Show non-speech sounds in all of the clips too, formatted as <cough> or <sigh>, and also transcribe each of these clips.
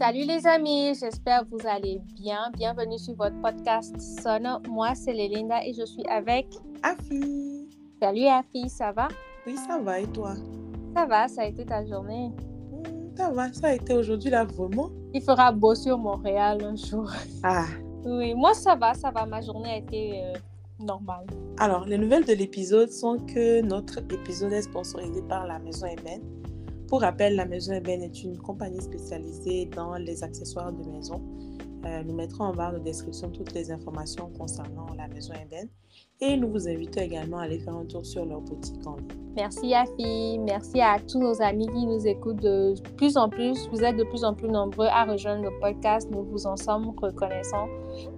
Salut les amis, j'espère que vous allez bien. Bienvenue sur votre podcast Sonne. Moi, c'est Lélinda et je suis avec Afi. Salut Afi, ça va? Oui, ça va et toi? Ça va, ça a été ta journée? Hmm, ça va, ça a été aujourd'hui là vraiment. Il fera beau sur Montréal un jour. Ah. Oui, moi ça va, ça va. Ma journée a été euh, normale. Alors, les nouvelles de l'épisode sont que notre épisode est sponsorisé par la Maison Eben. Pour rappel, la Maison Eben est une compagnie spécialisée dans les accessoires de maison. Euh, nous mettrons en barre de description toutes les informations concernant la Maison Eben et nous vous invitons également à aller faire un tour sur leur boutique en ligne. Merci Afi, merci à tous nos amis qui nous écoutent de plus en plus. Vous êtes de plus en plus nombreux à rejoindre le podcast. Nous vous en sommes reconnaissants.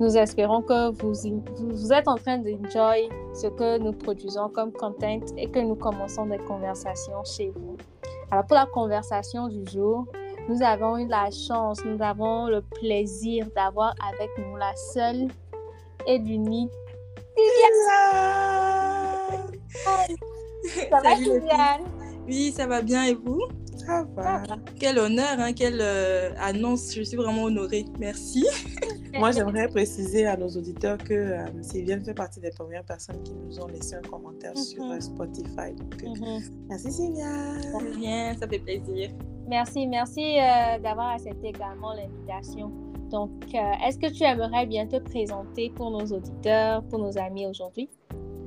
Nous espérons que vous, vous êtes en train d'enjoy ce que nous produisons comme content et que nous commençons des conversations chez vous. Alors pour la conversation du jour, nous avons eu la chance, nous avons le plaisir d'avoir avec nous la seule et l'unique Ça va, Liliane? Oui, ça va bien et vous? Ça va. Quel honneur, hein, quelle euh, annonce. Je suis vraiment honorée. Merci. Moi, <laughs> j'aimerais préciser à nos auditeurs que euh, Sylviane fait partie des premières personnes qui nous ont laissé un commentaire sur Mhm. euh, Spotify. Donc, euh, Mhm. merci Sylviane. Bien, ça fait plaisir. Merci, merci euh, d'avoir accepté également l'invitation. Donc, euh, est-ce que tu aimerais bien te présenter pour nos auditeurs, pour nos amis aujourd'hui?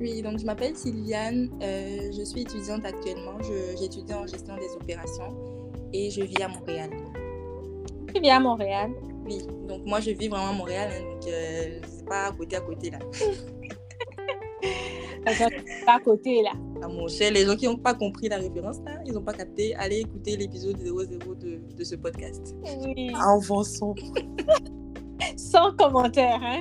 Oui, donc je m'appelle Sylviane. euh, je suis étudiante actuellement. Je- J'étudie en gestion des opérations et je vis à Montréal. Tu viens à Montréal? Oui, donc moi je vis vraiment à Montréal, hein, donc euh, c'est pas à côté à côté là. <laughs> Pas à côté, là. À mon cher, les gens qui n'ont pas compris la référence là, ils n'ont pas capté, allez écouter l'épisode 00 de, de ce podcast. Oui. Avançons. <laughs> Sans commentaire, hein?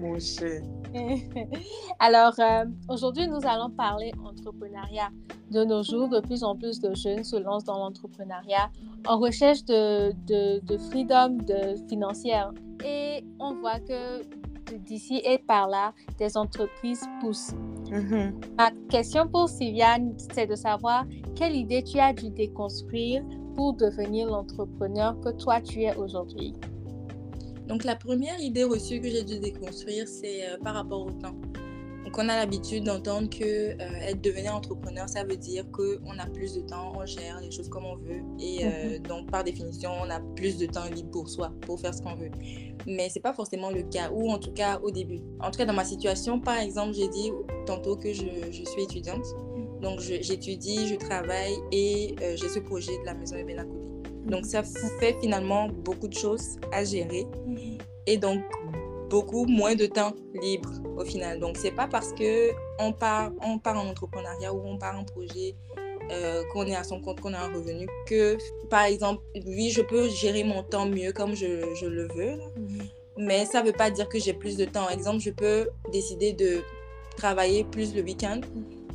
Mon cher. <laughs> Alors, euh, aujourd'hui, nous allons parler entrepreneuriat. De nos jours, de plus en plus de jeunes se lancent dans l'entrepreneuriat en recherche de, de, de freedom de financière. Et on voit que d'ici et par là, des entreprises poussent. Mhm. Ma question pour Sylviane, c'est de savoir quelle idée tu as dû déconstruire pour devenir l'entrepreneur que toi tu es aujourd'hui. Donc la première idée reçue que j'ai dû déconstruire, c'est euh, par rapport au temps. Donc on a l'habitude d'entendre que euh, être devenir entrepreneur, ça veut dire qu'on a plus de temps, on gère les choses comme on veut et euh, donc par définition, on a plus de temps libre pour soi, pour faire ce qu'on veut. Mais c'est pas forcément le cas, ou en tout cas au début. En tout cas dans ma situation, par exemple, j'ai dit tantôt que je, je suis étudiante. Donc je- j'étudie, je travaille et euh, j'ai ce projet de la maison Eben à. Donc ça fait finalement beaucoup de choses à gérer et donc beaucoup moins de temps libre au final. Donc c'est pas parce que on part, on part en entrepreneuriat ou on part en projet euh, qu'on est à son compte, qu'on a un revenu que par exemple, oui, je peux gérer mon temps mieux comme je, je le veux, là. mais ça veut pas dire que j'ai plus de temps. Exemple, je peux décider de travailler plus le week-end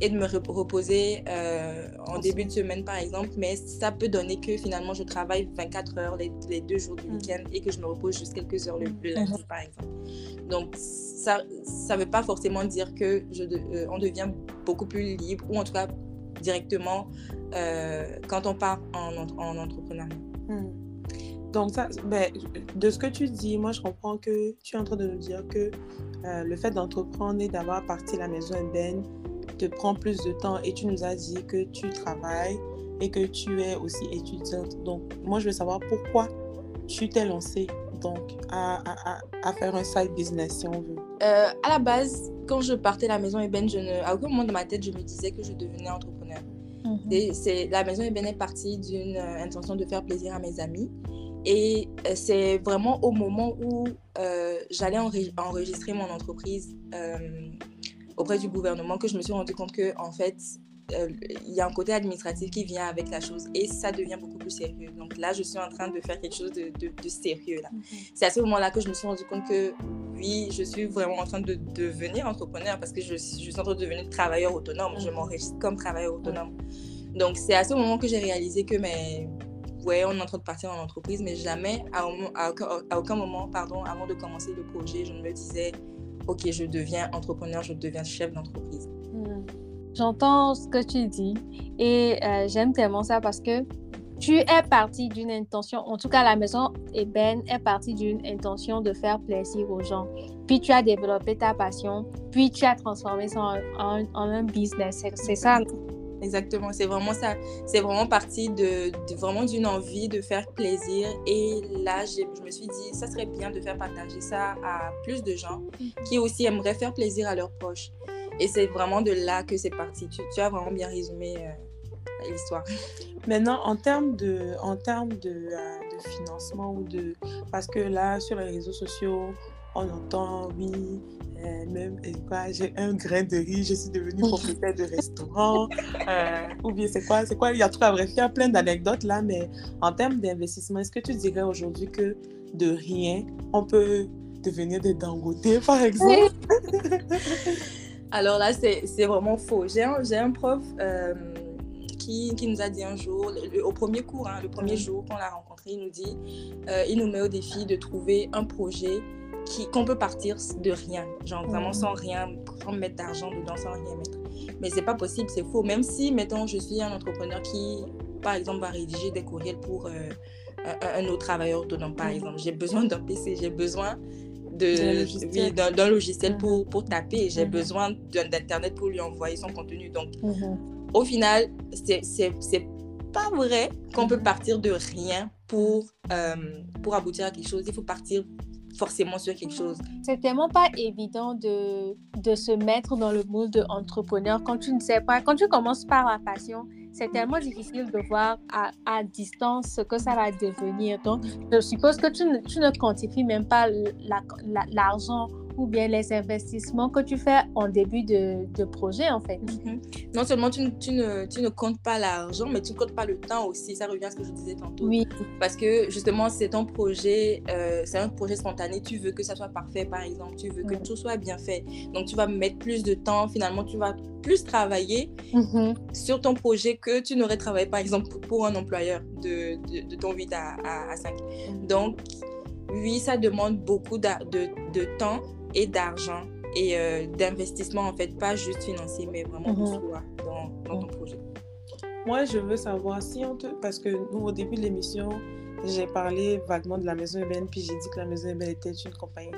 et de me rep- reposer euh, en début de semaine par exemple, mais ça peut donner que finalement je travaille 24 heures les, les deux jours du Mhm. week-end et que je me repose juste quelques heures le, le lundi par exemple. Donc ça ça veut pas forcément dire que je de- euh, on devient beaucoup plus libre ou en tout cas directement euh, quand on part en, en entrepreneuriat. Hmm. Donc, ça, ben, de ce que tu dis, moi, je comprends que tu es en train de nous dire que euh, le fait d'entreprendre et d'avoir parti la maison Eben te prend plus de temps et tu nous as dit que tu travailles et que tu es aussi étudiante. Donc, moi, je veux savoir pourquoi tu t'es lancée donc, à, à, faire un side business, si on veut. Euh, à la base, quand je partais de la maison Eben, je ne, à aucun moment dans ma tête, je me disais que je devenais entrepreneur. Et c'est la maison Eben est partie d'une euh, intention de faire plaisir à mes amis. Et euh, c'est vraiment au moment où euh, j'allais enre- enregistrer mon entreprise euh, auprès du gouvernement que je me suis rendu compte que en fait euh, il y a un côté administratif qui vient avec la chose et ça devient beaucoup plus sérieux. Donc là, je suis en train de faire quelque chose de, de- de sérieux là. C'est à ce moment-là que je me suis rendu compte que oui, je suis vraiment en train de devenir entrepreneur parce que je, suis- je suis en train de devenir travailleur autonome. Je m'enregistre comme travailleur autonome. Donc c'est à ce moment que j'ai réalisé que mais ouais, on est en train de partir en entreprise, mais jamais à aucun moment, pardon, avant de commencer le projet, je ne me disais ok, je deviens entrepreneur, je deviens chef d'entreprise. Hmm. J'entends ce que tu dis et euh, j'aime tellement ça parce que tu es parti d'une intention, en tout cas la maison ébène est partie d'une intention de faire plaisir aux gens. Puis tu as développé ta passion, puis tu as transformé ça en, un business. C'est ça. Exactement, c'est vraiment ça. C'est vraiment parti de, vraiment d'une envie de faire plaisir. Et là, je me suis dit, ça serait bien de faire partager ça à plus de gens qui aussi aimeraient faire plaisir à leurs proches. Et c'est vraiment de là que c'est parti. Tu, tu, as vraiment bien résumé euh, l'histoire. Maintenant, en termes de, en termes de, euh, de, financement ou de... Parce que là, sur les réseaux sociaux, on entend, oui, euh, même, quoi, j'ai un grain de riz, je suis devenue propriétaire de restaurant. ou bien, c'est quoi, c'est quoi, il y a tout à bref, il y a plein d'anecdotes là, mais en termes d'investissement, est-ce que tu dirais aujourd'hui que de rien, on peut devenir des dangotés, par exemple? <laughs> Alors là, c'est vraiment faux. J'ai un, un, prof euh, qui, qui, nous a dit un jour, au premier cours, hein, le premier jour qu'on l'a rencontré, il nous dit, euh, il nous met au défi de trouver un projet qu'on peut partir de rien, genre vraiment sans rien, sans mettre d'argent dedans, sans rien mettre. Mais c'est pas possible, c'est faux. Même si, mettons, je suis un entrepreneur qui, par exemple, va rédiger des courriels pour euh, un, un, autre travailleur autonome, par exemple, j'ai besoin d'un PC, j'ai besoin d'un logiciel, pour, pour, taper. J'ai besoin d'Internet pour lui envoyer son contenu. Donc, mhm. au final, c'est pas vrai qu'on peut partir de rien pour, euh, pour aboutir à quelque chose. Il faut partir forcément sur quelque chose. C'est tellement pas évident de, de se mettre dans le moule d'entrepreneur quand tu ne sais pas, quand tu commences par la passion c'est tellement difficile de voir à, à, distance ce que ça va devenir. Donc, je suppose que tu ne, tu ne quantifies même pas l'argent ou bien les investissements que tu fais en début de, de projet, en fait. Mhm. Non seulement tu, tu, ne, tu ne comptes pas l'argent, mais tu ne comptes pas le temps aussi. Ça revient à ce que je disais tantôt. Oui. Parce que justement, c'est ton projet, euh, c'est un projet spontané. Tu veux que ça soit parfait, par exemple. Tu veux que tout soit bien fait. Donc, tu vas mettre plus de temps. Finalement, tu vas plus travailler mhm. sur ton projet que tu n'aurais travaillé, par exemple, pour, un employeur de, de, de ton 8 à, à, 5. Mhm. Donc, oui, ça demande beaucoup de, de, de temps et d'argent et euh, d'investissement, en fait, pas juste financier, mais vraiment de soi dans, dans, ton projet. Moi, je veux savoir si on te... Parce que nous, au début de l'émission, j'ai parlé vaguement de la maison ébène, puis j'ai dit que la maison ébène était une compagnie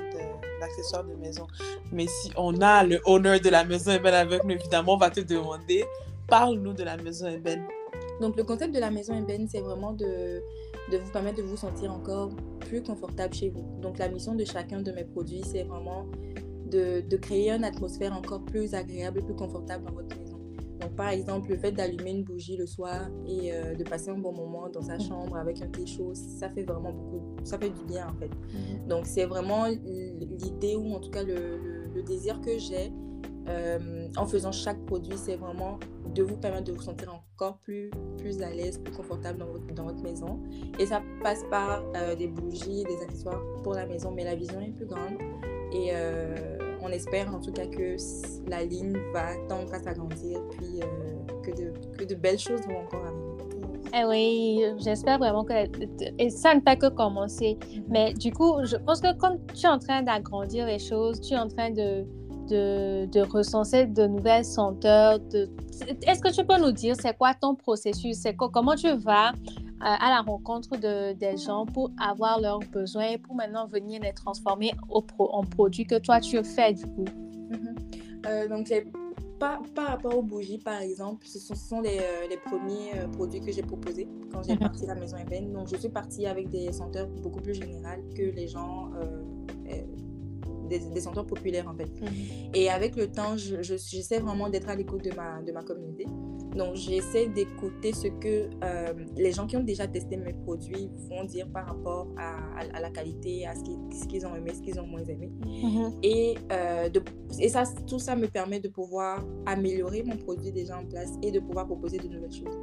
d'accessoires de, maison. Mais si on a le honneur de la maison ébène avec nous, évidemment, on va te demander, parle-nous de la maison ébène. Donc, le concept de la maison ébène, c'est vraiment de de vous permettre de vous sentir encore plus confortable chez vous. Donc la mission de chacun de mes produits, c'est vraiment de, de, créer une atmosphère encore plus agréable, plus confortable dans votre maison. Donc par exemple, le fait d'allumer une bougie le soir et euh, de passer un bon moment dans sa chambre avec un thé chaud, ça fait vraiment beaucoup, ça fait du bien en fait. Mhm. Donc c'est vraiment l'idée ou en tout cas le, le, désir que j'ai euh, en faisant chaque produit, c'est vraiment de vous permettre de vous sentir encore plus, plus à l'aise, plus confortable dans votre, dans votre maison. Et ça passe par euh, des bougies, des accessoires pour la maison, mais la vision est plus grande. Et euh, on espère en tout cas que la ligne va tendre à s'agrandir, puis que, de, que de belles choses vont encore arriver. Eh oui, j'espère vraiment que et ça ne fait que commencer. Mm-hmm. Mais du coup, je pense que comme tu es en train d'agrandir les choses, tu es en train de, de, de recenser de nouvelles senteurs. De... Est-ce que tu peux nous dire c'est quoi ton processus? C'est comment tu vas euh, à la rencontre de, des gens pour avoir leurs besoins et pour maintenant venir les transformer au en produits que toi tu fais du coup? Mhm. Euh, donc, par, par, rapport aux bougies, par exemple, ce sont, ce sont les, euh, les, premiers produits que j'ai proposés quand j'ai mhm. parti la maison ébène. Donc, je suis partie avec des senteurs beaucoup plus générales que les gens des, senteurs populaires en fait. Mhm. Et avec le temps, j'essaie je, vraiment d'être à l'écoute de ma, de ma communauté. Donc j'essaie d'écouter ce que euh, les gens qui ont déjà testé mes produits vont dire par rapport à, à, la qualité, à ce qu'ils ont aimé, ce qu'ils ont moins aimé. Mhm. Et, euh, de, et ça, tout ça me permet de pouvoir améliorer mon produit déjà en place et de pouvoir proposer de nouvelles choses.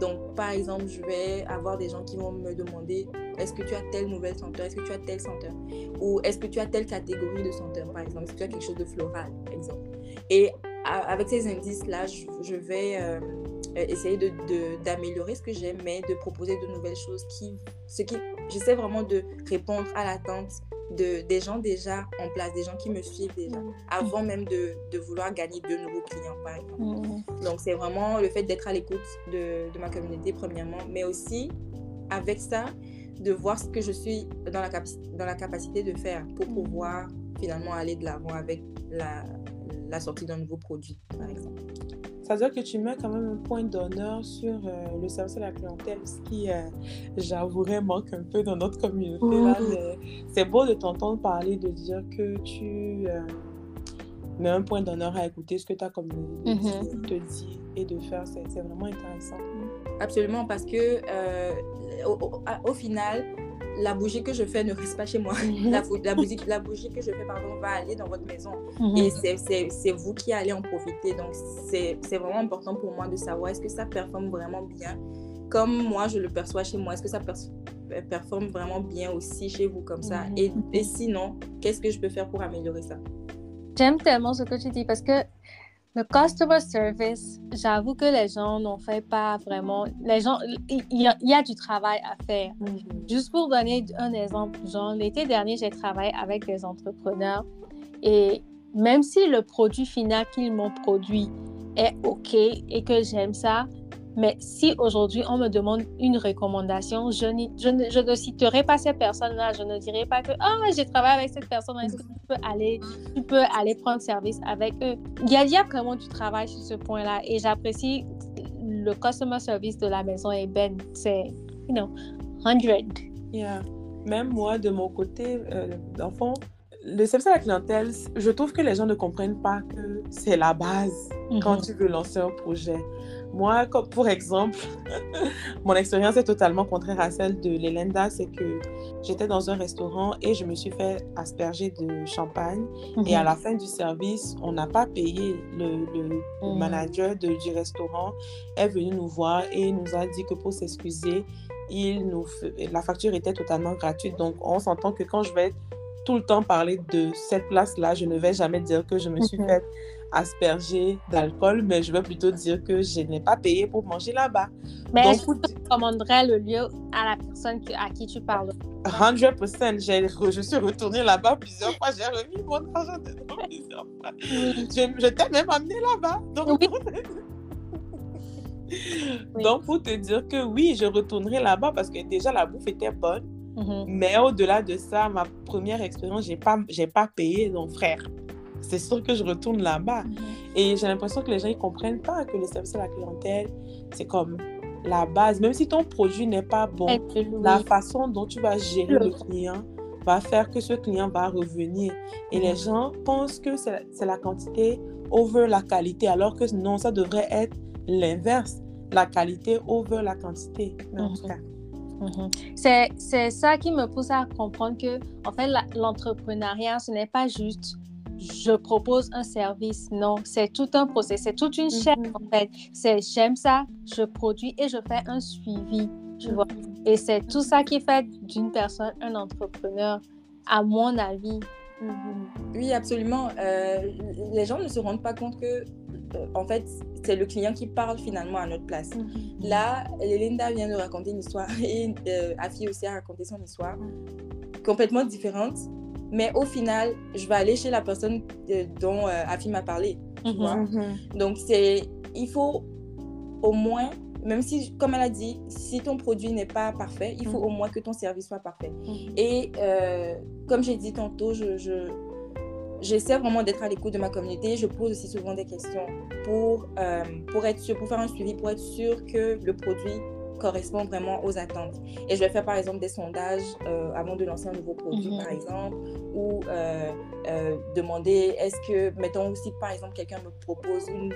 Donc par exemple, je vais avoir des gens qui vont me demander est-ce que tu as telle nouvelle senteur? Est-ce que tu as telle senteur? Ou est-ce que tu as telle catégorie de senteur, par exemple? Est-ce que tu as quelque chose de floral, par exemple? Et avec ces indices-là, je, vais euh, essayer d'améliorer de, ce que j'aime, mais de proposer de nouvelles choses qui... Ce qui J'essaie vraiment de répondre à l'attente de, des gens déjà en place, des gens qui me suivent déjà, Mhm. avant même de, de vouloir gagner de nouveaux clients, par exemple. Mhm. Donc, c'est vraiment le fait d'être à l'écoute de, de ma communauté, premièrement, mais aussi avec ça, de voir ce que je suis dans la, dans la capacité de faire pour pouvoir finalement aller de l'avant avec la, la sortie d'un nouveau produit, par exemple. Ça veut dire que tu mets quand même un point d'honneur sur euh, le service à la clientèle, ce qui, euh, j'avouerais, manque un peu dans notre communauté. mais c'est beau de t'entendre parler, de dire que tu euh, mets un point d'honneur à écouter ce que ta communauté Mhm. te dit et de faire. C'est vraiment intéressant. Absolument, parce que au, au- à- au final, la bougie que je fais ne reste pas chez moi. <laughs> La, bou- la bougie, la bougie que je fais, pardon, va aller dans votre maison. Mhm. Et c'est- vous qui allez en profiter. Donc, c'est vraiment important pour moi de savoir est-ce que ça performe vraiment bien? Comme moi je le perçois chez moi. Est-ce que ça pers- performe vraiment bien aussi chez vous comme ça? Mhm. et, et sinon, qu'est-ce que je peux faire pour améliorer ça? J'aime tellement ce que tu dis parce que le customer service, j'avoue que les gens n'en font pas vraiment. Les gens, il y, a- il y a du travail à faire. Juste pour donner un exemple, genre l'été dernier, j'ai travaillé avec des entrepreneurs et même si le produit final qu'ils m'ont produit est OK et que j'aime ça, mais si aujourd'hui on me demande une recommandation, je, ne, je ne citerai pas ces personnes-là, je ne dirai pas que ah j'ai travaillé avec cette personne, est-ce que tu peux aller, tu peux aller prendre service avec eux? Il y a, il y a vraiment du travail sur ce point-là et j'apprécie le customer service de la maison Eben. C'est, you know, 100. Yeah. Même moi, de mon côté, euh, d'enfant, le service à la clientèle, je trouve que les gens ne comprennent pas que c'est la base quand Mhm. tu veux lancer un projet. Moi, comme pour exemple, <laughs> mon expérience est totalement contraire à celle de l'Elenda, c'est que j'étais dans un restaurant et je me suis fait asperger de champagne. Et à la fin du service, on n'a pas payé. Le, le- le Mhm. manager de- du restaurant est venu nous voir et nous a dit que pour s'excuser, il nous la facture était totalement gratuite. Donc, on s'entend que quand je vais tout le temps parler de cette place-là, je ne vais jamais dire que je me suis Mhm. fait asperger d'alcool, mais je vais plutôt dire que je n'ai pas payé pour manger là-bas. Mais Donc, que tu recommanderais le lieu à la personne à qui tu parles? 100%, j'ai re- je suis retournée là-bas plusieurs fois, j'ai remis mon argent dedans <laughs> plusieurs fois. Je, je t'ai même amené là-bas. Donc, Oui. Oui. donc, pour te dire que oui, je retournerai là-bas parce que déjà la bouffe était bonne. Mhm. Mais au-delà de ça, ma première expérience, j'ai pas, j'ai pas payé. Donc, frère, c'est sûr que je retourne là-bas. Et j'ai l'impression que les gens ne comprennent pas que le service à la clientèle, c'est comme la base. Même si ton produit n'est pas bon, la façon dont tu vas gérer Le- client va faire que ce client va revenir. Et les gens pensent que c'est la quantité over la qualité, alors que non, ça devrait être l'inverse. La qualité over la quantité. En tout Mhm. cas, Mhm. C'est, c'est ça qui me pousse à comprendre que, en fait, l'entrepreneuriat, ce n'est pas juste je propose un service. Non, c'est tout un processus, c'est toute une chaîne, Mhm. en fait. C'est j'aime ça, je produis et je fais un suivi, tu vois. Et c'est tout ça qui fait d'une personne un entrepreneur, à mon avis. Oui, absolument. Euh, les gens ne se rendent pas compte que, euh, en fait, c'est le client qui parle finalement à notre place. Là, Linda vient de raconter une histoire <laughs> et euh, Afi aussi a raconté son histoire, complètement différente. Mais au final, je vais aller chez la personne euh, dont euh, Afi m'a parlé. tu vois. Mhm. Donc, c'est, il faut au moins, même si, comme elle a dit, si ton produit n'est pas parfait, il faut Mhm. au moins que ton service soit parfait. Mhm. Et euh, comme j'ai dit tantôt, je, je- j'essaie vraiment d'être à l'écoute de ma communauté. Je pose aussi souvent des questions pour, euh, pour être sûr, pour faire un suivi, pour être sûr que le produit correspond vraiment aux attentes. Et je vais faire par exemple des sondages euh, avant de lancer un nouveau produit, Mhm. par exemple, ou euh, euh, demander est-ce que, mettons aussi par exemple, quelqu'un me propose une,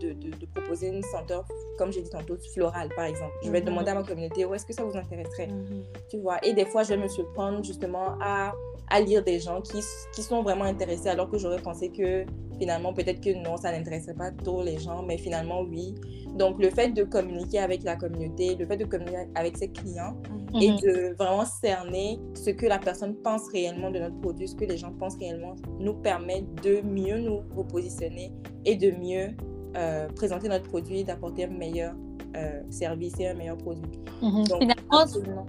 de, de- de proposer une senteur, comme j'ai dit tantôt, florale, par exemple. Je vais Mhm. demander à ma communauté, où est-ce que ça vous intéresserait? Mhm. tu vois? Et des fois, je vais me surprendre justement à, à lire des gens qui, qui sont vraiment intéressés, alors que j'aurais pensé que finalement, peut-être que non, ça n'intéresserait pas trop les gens, mais finalement, oui. Donc, le fait de communiquer avec la communauté, le fait de communiquer avec ses clients et Mhm. de vraiment cerner ce que la personne pense réellement de notre produit, ce que les gens pensent réellement, nous permet de mieux nous repositionner et de mieux euh, présenter notre produit, d'apporter un meilleur euh, service et un meilleur produit. Mhm. Donc, Finalement, absolument.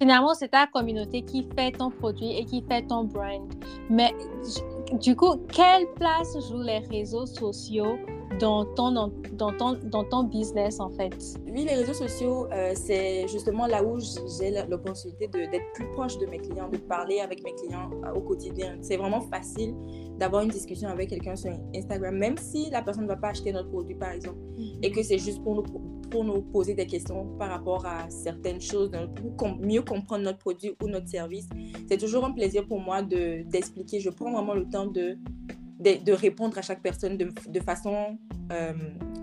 finalement, c'est ta communauté qui fait ton produit et qui fait ton brand. Mais du coup, quelle place jouent les réseaux sociaux dans ton, dans ton, dans ton business, en fait? Oui, les réseaux sociaux, euh, c'est justement là où j'ai l'opportunité d'être plus proche de mes clients, de parler avec mes clients euh, au quotidien. C'est vraiment facile d'avoir une discussion avec quelqu'un sur Instagram, même si la personne ne va pas acheter notre produit, par exemple, mm-hmm. et que c'est juste pour nous, pour nous poser des questions par rapport à certaines choses, pour mieux comprendre notre produit ou notre service. C'est toujours un plaisir pour moi d'expliquer. Je prends vraiment le temps de de, répondre à chaque personne de, de façon euh,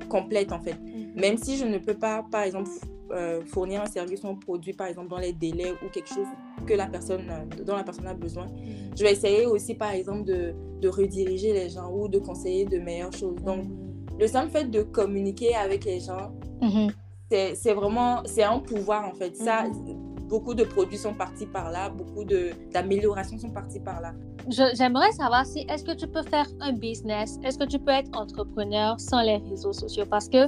complète, en fait. Mm-hmm. Même si je ne peux pas, par exemple, euh, fournir un service ou un produit, par exemple, dans les délais ou quelque chose que la personne, euh, dont la personne a besoin, mm-hmm. je vais essayer aussi, par exemple, de, de, rediriger les gens ou de conseiller de meilleures choses. Donc, mm-hmm. le simple fait de communiquer avec les gens, c'est vraiment, c'est un pouvoir, en fait. Ça, beaucoup de produits sont partis par là, beaucoup d'améliorations sont parties par là. J'aimerais savoir si est-ce que tu peux faire un business, est-ce que tu peux être entrepreneur sans les réseaux sociaux? Parce que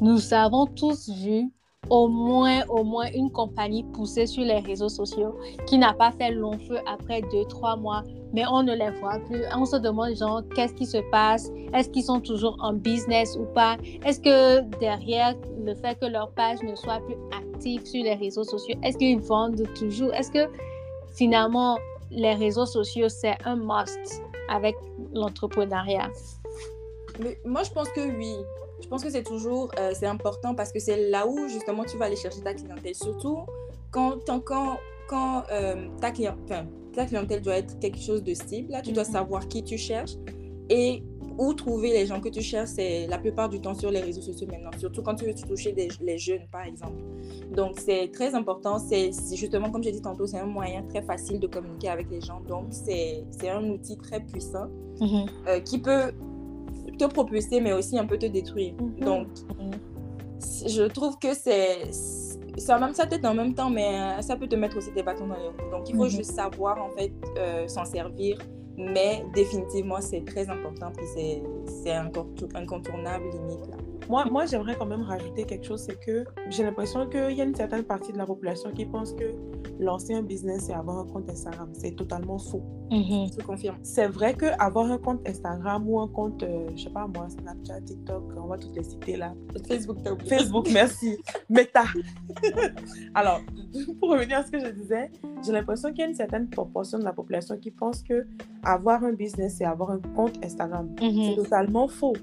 nous avons tous vu au moins, au moins une compagnie poussée sur les réseaux sociaux qui n'a pas fait long feu après deux, trois mois, mais on ne les voit plus. On se demande, genre, qu'est-ce qui se passe? Est-ce qu'ils sont toujours en business ou pas? Est-ce que derrière le fait que leur page ne soit plus active sur les réseaux sociaux, est-ce qu'ils vendent toujours? Est-ce que finalement, les réseaux sociaux, c'est un must avec l'entrepreneuriat? Moi, je pense que oui. Je pense que c'est toujours euh, c'est important parce que c'est là où justement tu vas aller chercher ta clientèle. Surtout quand, quand, quand euh, ta, ta clientèle doit être quelque chose de cible. Là, tu dois mhm. savoir qui tu cherches et où trouver les gens que tu cherches. C'est la plupart du temps sur les réseaux sociaux maintenant, surtout quand tu veux toucher des, les jeunes, par exemple. Donc, c'est très important. C'est justement, comme j'ai dit tantôt, c'est un moyen très facile de communiquer avec les gens. Donc, c'est un outil très puissant mhm. euh, qui peut te propulser, mais aussi un peu te détruire. Mhm. Donc, je trouve que c'est ça même ça peut-être en même temps, mais euh, ça peut te mettre aussi des bâtons dans les roues. Donc, il faut mhm. juste savoir, en fait, euh, s'en servir. Mais définitivement, c'est très important. Puis, c'est incontournable, limite. Là. Moi, moi j'aimerais quand même rajouter quelque chose, c'est que j'ai l'impression qu'il y a une certaine partie de la population qui pense que lancer un business et avoir un compte Instagram, c'est totalement faux. Mm-hmm. Je confirme. C'est vrai qu'avoir un compte Instagram ou un compte, euh, je sais pas moi, Snapchat, TikTok, on va toutes les citer là. Facebook, Facebook, merci. Meta. <laughs> Alors, pour revenir à ce que je disais, j'ai l'impression qu'il y a une certaine proportion de la population qui pense que avoir un business et avoir un compte Instagram, mm-hmm. c'est totalement faux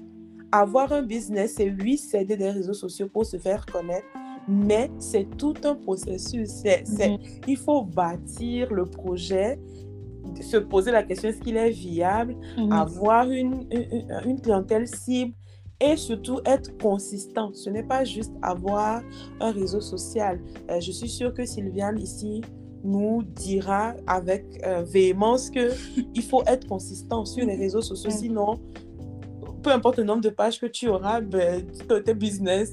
avoir un business, c'est oui, s'aider des réseaux sociaux pour se faire connaître, mais c'est tout un processus. C'est, mhm. Il faut bâtir le projet, se poser la question est-ce qu'il est viable, mhm. avoir une, une, clientèle cible et surtout être consistant. Ce n'est pas juste avoir un réseau social. Euh, je suis sûre que Sylviane ici nous dira avec euh, véhémence que <laughs> il faut être consistant sur les réseaux sociaux, sinon peu importe le nombre de pages que tu auras, ben, tes business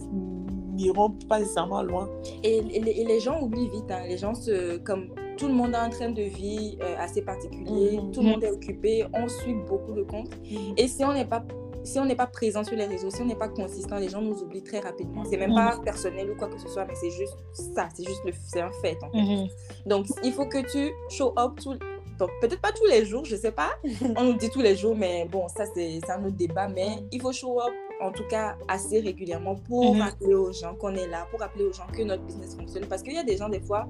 n'iront pas nécessairement loin. Et, les gens oublient vite. Hein. Les gens, se, comme tout le monde a un train de vie euh, assez particulier, mhm. tout le monde est occupé, on suit beaucoup de comptes. Mhm. Et si on n'est pas si on n'est pas présent sur les réseaux, si on n'est pas consistant, les gens nous oublient très rapidement. C'est même pas personnel ou quoi que ce soit, mais c'est juste ça, c'est juste le, c'est un fait en fait. Mhm. Donc il faut que tu show up tout, donc, peut-être pas tous les jours, je sais pas. <laughs> On nous dit tous les jours, mais bon, ça, c'est un autre débat. Mais il faut show up, en tout cas, assez régulièrement pour mhm. rappeler aux gens qu'on est là, pour rappeler aux gens que notre business fonctionne. Parce qu'il y a des gens, des fois,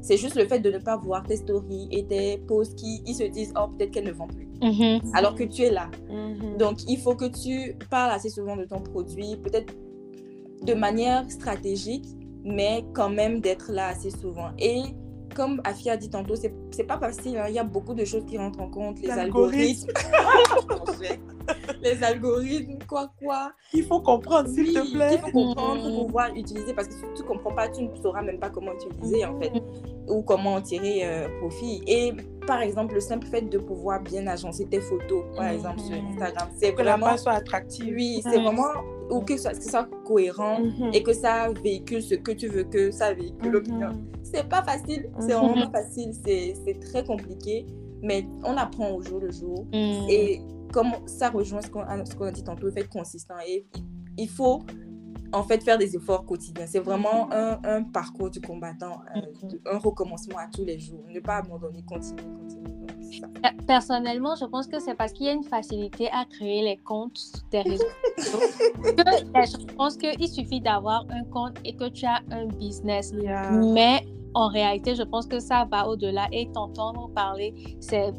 c'est juste le fait de ne pas voir tes stories et tes posts qui ils se disent, oh, peut-être qu'elles ne vont plus. Mhm. Alors que tu es là. Mhm. Donc, il faut que tu parles assez souvent de ton produit, peut-être de manière stratégique, mais quand même d'être là assez souvent. Et comme Afia a dit tantôt, c'est pas facile. Hein. Il y a beaucoup de choses qui rentrent en compte. Les algorithmes. <laughs> les algorithmes, quoi, quoi. Il faut comprendre, s'il te plaît. Il faut comprendre pour pouvoir utiliser. Parce que si tu ne comprends pas, tu ne sauras même pas comment utiliser, en fait. Ou comment en tirer euh, profit. Et par exemple, le simple fait de pouvoir bien agencer tes photos, par exemple, sur Instagram, c'est vraiment. Que la page soit attractive. Oui, c'est vraiment. Ou que ça, soit cohérent mhm. et que ça véhicule ce que tu veux que ça véhicule au client c'est pas facile, c'est mhm. vraiment pas facile, c'est très compliqué, mais on apprend au jour le jour. Mhm. Et comme ça rejoint ce qu'on a dit tantôt, le fait consistant. Et il faut en fait faire des efforts quotidiens. C'est vraiment un, un, parcours du combattant, un recommencement à tous les jours. Ne pas abandonner, continuer, continuer. Personnellement, je pense que c'est parce qu'il y a une facilité à créer les comptes des réseaux sociaux. je pense qu'il suffit d'avoir un compte et que tu as un business. Mais en réalité, je pense que ça va au-delà et t'entendre parler, c'est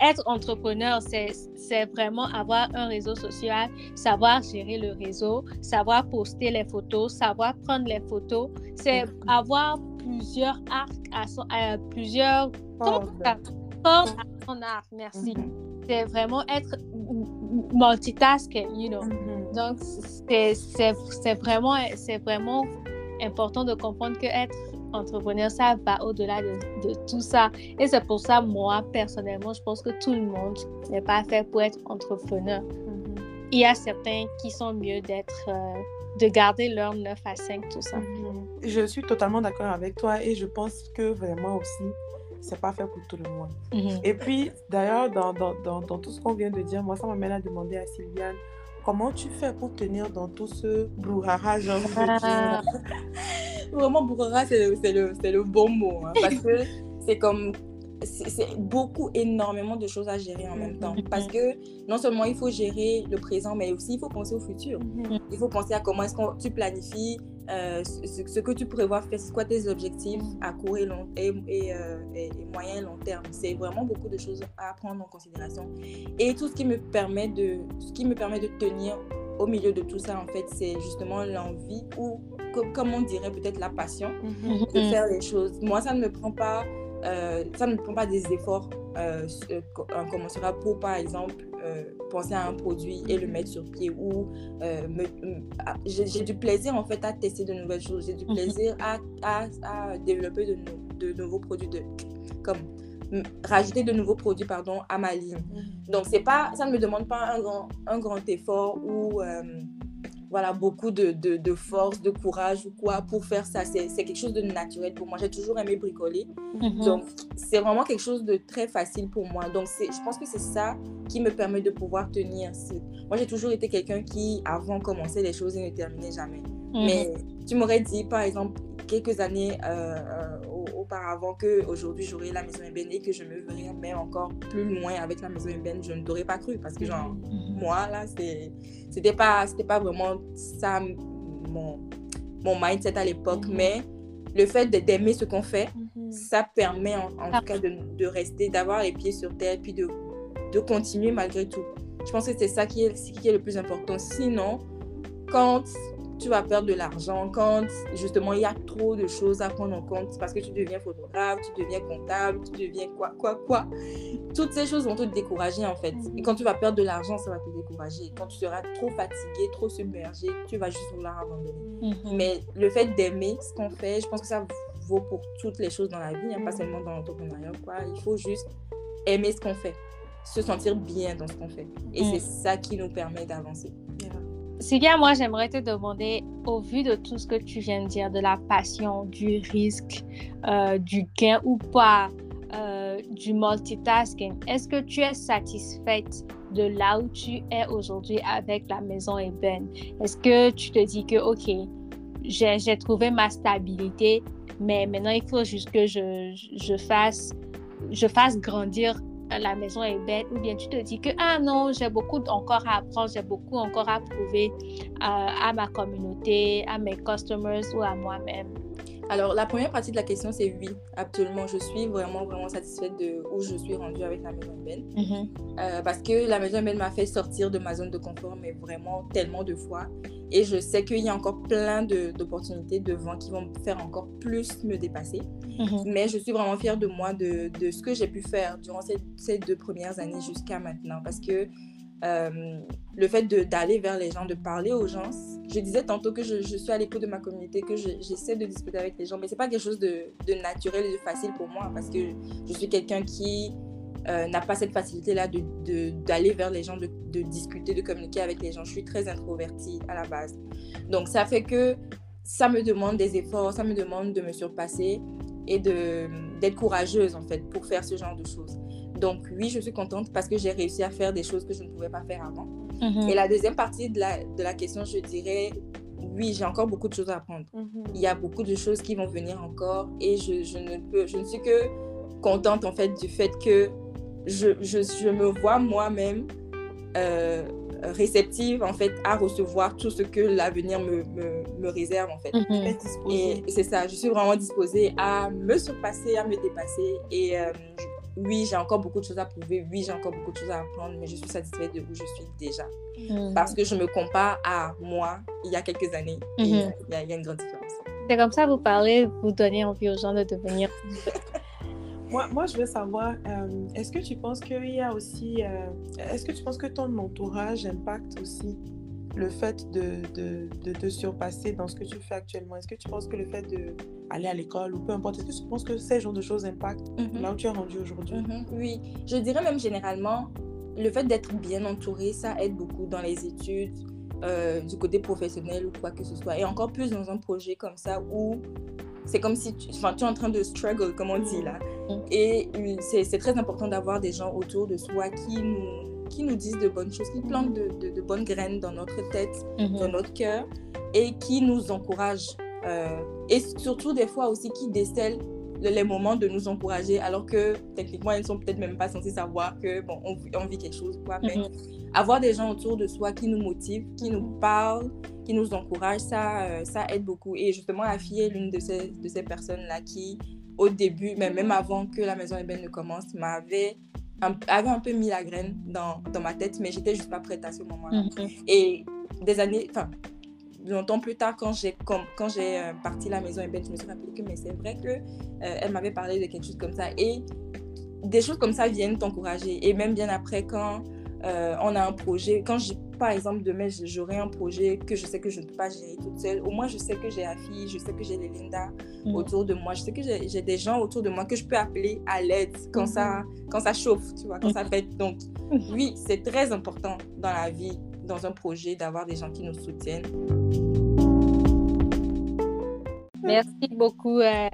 être entrepreneur, c'est vraiment avoir un réseau social, savoir gérer le réseau, savoir poster les photos, savoir prendre les photos, c'est avoir plusieurs arcs à, son, plusieurs formes à son arc, merci. Mm-hmm. C'est vraiment être multitasking, you know. Mm-hmm. Donc, c'est vraiment, vraiment important de comprendre que être entrepreneur, ça va au-delà de, de, tout ça. Et c'est pour ça, moi, personnellement, je pense que tout le monde n'est pas fait pour être entrepreneur. Mm-hmm. Il y a certains qui sont mieux d'être, euh, de garder leur 9 à 5, tout ça. Mm-hmm. Je suis totalement d'accord avec toi et je pense que vraiment aussi, c'est pas fait pour tout le monde. Mm-hmm. Et puis, d'ailleurs, dans, dans, dans, dans, tout ce qu'on vient de dire, moi, ça m'amène à demander à Sylviane, comment tu fais pour tenir dans tout ce brouhaha, de dire? <laughs> Vraiment, brouhaha, c'est le, le, le, bon mot. Hein, parce que c'est comme c'est beaucoup, énormément de choses à gérer en même temps. Parce que non seulement il faut gérer le présent, mais aussi il faut penser au futur. Mhm. Il faut penser à comment est-ce que tu planifies euh, ce, que tu prévois faire, c'est quoi tes objectifs à court et, long, et, euh, et, et, moyen et long terme. C'est vraiment beaucoup de choses à prendre en considération. Et tout ce qui me permet de, ce qui me permet de tenir au milieu de tout ça, en fait, c'est justement l'envie ou, comme on dirait, peut-être la passion mhm. de faire les choses. Moi, ça ne me prend pas euh, ça ne prend pas des efforts euh, commencera pour, par exemple, euh, penser à un produit et le mettre sur pied ou euh, j'ai du plaisir en fait à tester de nouvelles choses, j'ai du mhm. plaisir à, à, à développer de, de, nouveaux produits, de, comme rajouter de nouveaux produits pardon, à ma ligne. Mhm. Donc, c'est pas, ça ne me demande pas un grand, un grand effort ou voilà, beaucoup de, de, force, de courage ou quoi pour faire ça. C'est quelque chose de naturel pour moi. J'ai toujours aimé bricoler. Mhm. Donc, c'est vraiment quelque chose de très facile pour moi. Donc, je pense que c'est ça qui me permet de pouvoir tenir. Moi, j'ai toujours été quelqu'un qui, avant, commençait les choses et ne terminait jamais. Mhm. Mais tu m'aurais dit, par exemple, quelques années euh, euh, auparavant qu'aujourd'hui j'aurais la maison ébène et que je me verrais même encore plus loin avec la maison ébène, je ne t'aurais pas cru parce que genre, mhm. moi là, c'était pas, pas vraiment ça mon, mon mindset à l'époque, mhm. mais le fait d'aimer ce qu'on fait, mhm. ça permet en, tout cas de, de rester, d'avoir les pieds sur terre, puis de, de continuer malgré tout. Je pense que c'est ça qui est, qui est le plus important. Sinon, quand tu vas perdre de l'argent quand justement il y a trop de choses à prendre en compte parce que tu deviens photographe, tu deviens comptable, tu deviens quoi, quoi, quoi. Toutes ces choses vont te décourager en fait. Et quand tu vas perdre de l'argent, ça va te décourager. Quand tu seras trop fatigué, trop submergé, tu vas juste vouloir abandonner. Mhm. Mais le fait d'aimer ce qu'on fait, je pense que ça vaut pour toutes les choses dans la vie, hein, pas seulement dans l'entrepreneuriat. Quoi. Il faut juste aimer ce qu'on fait, se sentir bien dans ce qu'on fait. Et c'est ça qui nous permet d'avancer. Sylvia, moi, j'aimerais te demander, au vu de tout ce que tu viens de dire, de la passion, du risque, euh, du gain ou pas, euh, du multitasking, est-ce que tu es satisfaite de là où tu es aujourd'hui avec la maison Eben? Est-ce que tu te dis que, OK, j'ai trouvé ma stabilité, mais maintenant, il faut juste que je fasse, je fasse grandir la maison est belle, ou bien tu te dis que, ah non, j'ai beaucoup encore à apprendre, j'ai beaucoup encore à prouver à, à ma communauté, à mes customers ou à moi-même. Alors, la première partie de la question, c'est oui, absolument. Je suis vraiment, vraiment satisfaite de où je suis rendue avec la maison Ben. parce que la maison Ben m'a fait sortir de ma zone de confort, mais vraiment tellement de fois. Et je sais qu'il y a encore plein d'opportunités devant qui vont me faire encore plus me dépasser. Mhm. Mais je suis vraiment fière de moi, de, de ce que j'ai pu faire durant ces, ces deux premières années jusqu'à maintenant. Parce que euh, le fait d'aller vers les gens, de parler aux gens. Je disais tantôt que je, suis à l'écoute de ma communauté, que j'essaie de discuter avec les gens, mais c'est pas quelque chose de, naturel et de facile pour moi parce que je suis quelqu'un qui euh, n'a pas cette facilité-là d'aller de, vers les gens, de, discuter, de communiquer avec les gens. Je suis très introvertie à la base. Donc ça fait que ça me demande des efforts, ça me demande de me surpasser et d'être courageuse en fait pour faire ce genre de choses. Donc oui, je suis contente parce que j'ai réussi à faire des choses que je ne pouvais pas faire avant. Mhm. Et la deuxième partie de la, de la question, je dirais, oui, j'ai encore beaucoup de choses à apprendre. Mhm. Il y a beaucoup de choses qui vont venir encore et je, je ne peux, je ne suis que contente en fait du fait que je, je, je me vois moi-même euh, réceptive en fait à recevoir tout ce que l'avenir me, me, me réserve en fait. Mhm. Disposée. Et c'est ça, je suis vraiment disposée à me surpasser, à me dépasser. Et euh, oui, j'ai encore beaucoup de choses à prouver. Oui, j'ai encore beaucoup de choses à apprendre, mais je suis satisfaite de où je suis déjà. Mhm. Parce que je me compare à moi il y a quelques années. Mhm. il y a- il y, a une grande différence. C'est comme ça, vous parlez, vous donnez envie aux gens de devenir. <laughs> Moi, moi, je veux savoir, euh, est-ce que tu penses qu'il y a aussi, euh, est-ce que tu penses que ton entourage impacte aussi le fait de, de, de te surpasser dans ce que tu fais actuellement? Est-ce que tu penses que le fait d'aller à l'école ou peu importe, est-ce que tu penses que ces genres de choses impactent Mhm. là où tu es rendu aujourd'hui? Mhm, Oui, je dirais même généralement, le fait d'être bien entouré, ça aide beaucoup dans les études, euh, du côté professionnel ou quoi que ce soit. Et encore plus dans un projet comme ça où c'est comme si tu, enfin, tu es en train de struggle, comme on dit là. Mhm. Et euh, c'est très important d'avoir des gens autour de soi qui nous, qui nous disent de bonnes choses, qui plantent de, de- de bonnes graines dans notre tête, dans Mhm. notre cœur et qui nous encouragent. Euh, et surtout des fois aussi qui décèlent le- les moments de nous encourager alors que techniquement ils sont peut-être même pas censés savoir que bon on, vit- on vit quelque chose quoi mais Mhm. avoir des gens autour de soi qui nous motivent qui nous parlent qui nous encouragent ça euh, ça aide beaucoup et justement la fille est l'une de ces de ces personnes là qui au début mais même avant que la maison ébène ne commence m'avait un, avait un peu mis la graine dans, dans ma tête mais j'étais juste pas prête à ce moment là Mhm. et des années, enfin, longtemps plus tard, quand j'ai comme, quand j'ai euh, parti la maison ébène, je me suis rappelé que mais c'est vrai que euh, elle m'avait parlé de quelque chose comme ça. Et des choses comme ça viennent t'encourager. Et même bien après, quand euh, on a un projet, quand j'ai, par exemple, demain, j'aurai un projet que je sais que je ne peux pas gérer toute seule, au moins je sais que j'ai la fille, je sais que j'ai les Linda Mhm. autour de moi, je sais que j'ai des gens autour de moi que je peux appeler à l'aide quand, ça, quand ça chauffe, tu vois, quand ça fait. Donc, oui, c'est très important dans la vie, dans un projet, d'avoir des gens qui nous soutiennent. Merci beaucoup, euh,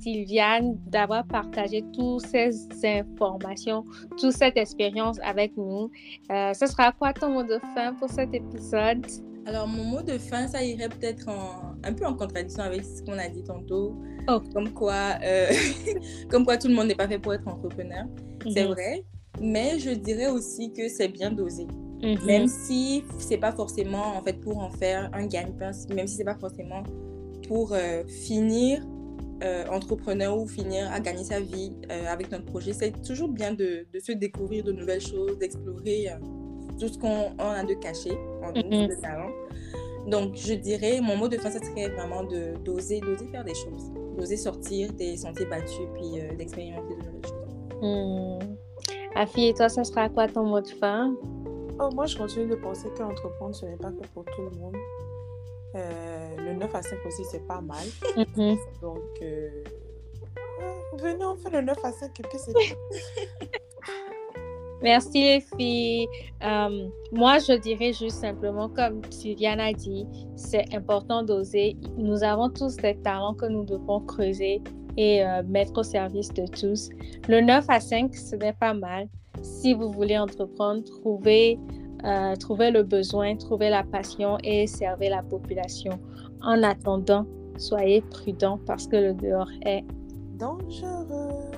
Sylviane, d'avoir partagé toutes ces informations, toute cette expérience avec nous. Euh, ce sera quoi ton mot de fin pour cet épisode? Alors, mon mot de fin, ça irait peut-être un peu en contradiction avec ce qu'on a dit tantôt. Oh. Comme, quoi, euh, <laughs> comme quoi tout le monde n'est pas fait pour être entrepreneur. C'est Mhm. vrai. Mais je dirais aussi que c'est bien dosé. Mhm. Même si c'est pas forcément en fait pour en faire un gagne-pain, même si c'est pas forcément pour euh, finir euh, entrepreneur ou finir à gagner sa vie euh, avec notre projet, c'est toujours bien de, de se découvrir de nouvelles choses, d'explorer euh, tout ce qu'on on a de caché en nous, Mhm. de talent. Donc, je dirais, mon mot de fin, ça serait vraiment de d'oser, d'oser faire des choses, d'oser sortir des sentiers battus, puis euh, d'expérimenter de nouvelles choses. Hmm. Afi, et toi, ce sera quoi ton mot de fin? Oh, moi, je continue de penser qu'entreprendre, ce n'est pas fait pour tout le monde. Euh, le 9 à 5 aussi, c'est pas mal. Mhm. Donc, euh, venez, on fait le 9 à 5 et puis c'est. <laughs> Merci les filles. Euh, moi, je dirais juste simplement, comme Sylviane a dit, c'est important d'oser. Nous avons tous des talents que nous devons creuser et euh, mettre au service de tous. Le 9 à 5, ce n'est pas mal. Si vous voulez entreprendre, trouvez, euh, trouvez le besoin, trouvez la passion et servez la population. En attendant, soyez prudents parce que le dehors est Dangereux.